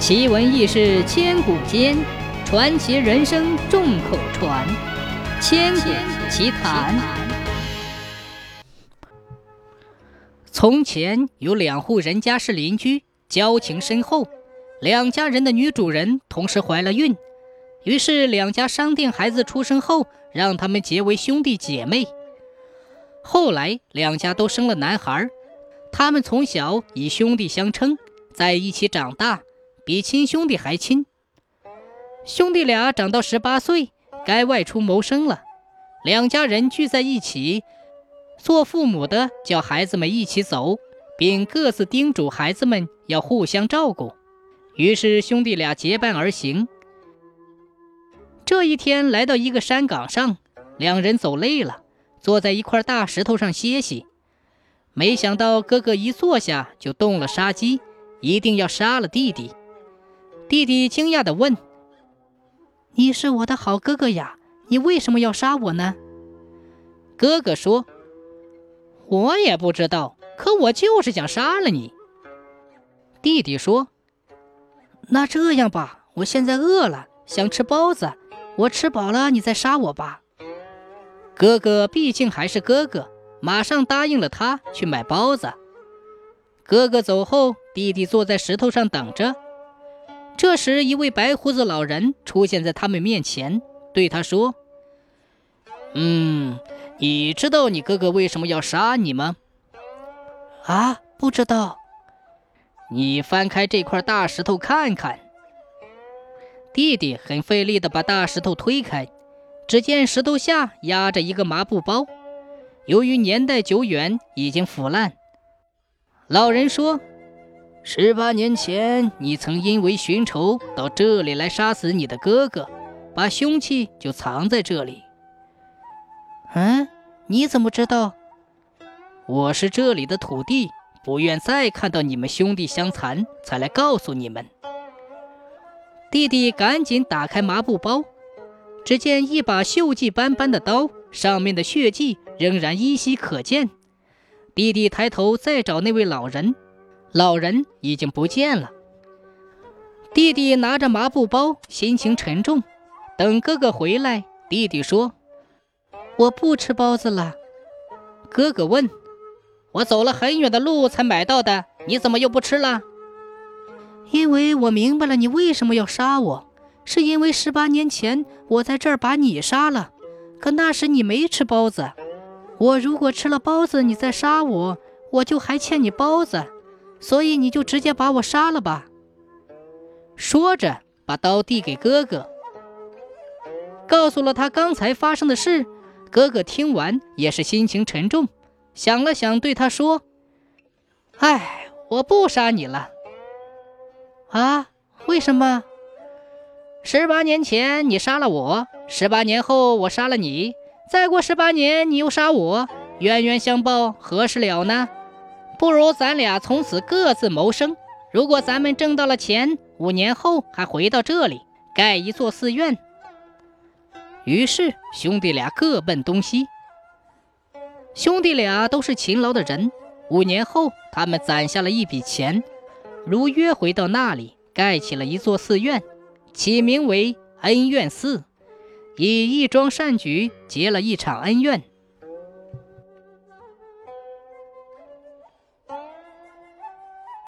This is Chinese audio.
奇闻异事千古间，传奇人生众口传。千古奇谈。从前有两户人家是邻居，交情深厚。两家人的女主人同时怀了孕，于是两家商定，孩子出生后让他们结为兄弟姐妹。后来两家都生了男孩，他们从小以兄弟相称，在一起长大。比亲兄弟还亲。兄弟俩长到十八岁，该外出谋生了。两家人聚在一起，做父母的叫孩子们一起走，并各自叮嘱孩子们要互相照顾。于是兄弟俩结伴而行。这一天来到一个山岗上，两人走累了，坐在一块大石头上歇息。没想到哥哥一坐下就动了杀机，一定要杀了弟弟。弟弟惊讶地问：“你是我的好哥哥呀，你为什么要杀我呢？”哥哥说：“我也不知道，可我就是想杀了你。”弟弟说：“那这样吧，我现在饿了，想吃包子，我吃饱了你再杀我吧。”哥哥毕竟还是哥哥，马上答应了他去买包子。哥哥走后，弟弟坐在石头上等着。这时，一位白胡子老人出现在他们面前，对他说：“嗯，你知道你哥哥为什么要杀你吗？”“啊，不知道。”“你翻开这块大石头看看。”弟弟很费力地把大石头推开，只见石头下压着一个麻布包，由于年代久远，已经腐烂。老人说。十八年前，你曾因为寻仇到这里来杀死你的哥哥，把凶器就藏在这里。嗯，你怎么知道？我是这里的土地，不愿再看到你们兄弟相残，才来告诉你们。弟弟赶紧打开麻布包，只见一把锈迹斑斑的刀，上面的血迹仍然依稀可见。弟弟抬头再找那位老人。老人已经不见了。弟弟拿着麻布包，心情沉重。等哥哥回来，弟弟说：“我不吃包子了。”哥哥问：“我走了很远的路才买到的，你怎么又不吃了？”因为我明白了你为什么要杀我，是因为十八年前我在这儿把你杀了，可那时你没吃包子。我如果吃了包子，你再杀我，我就还欠你包子。所以你就直接把我杀了吧。说着，把刀递给哥哥，告诉了他刚才发生的事。哥哥听完也是心情沉重，想了想，对他说：“哎，我不杀你了。啊？为什么？十八年前你杀了我，十八年后我杀了你，再过十八年你又杀我，冤冤相报何时了呢？”不如咱俩从此各自谋生。如果咱们挣到了钱，五年后还回到这里盖一座寺院。于是兄弟俩各奔东西。兄弟俩都是勤劳的人。五年后，他们攒下了一笔钱，如约回到那里盖起了一座寺院，起名为恩怨寺，以一桩善举结了一场恩怨。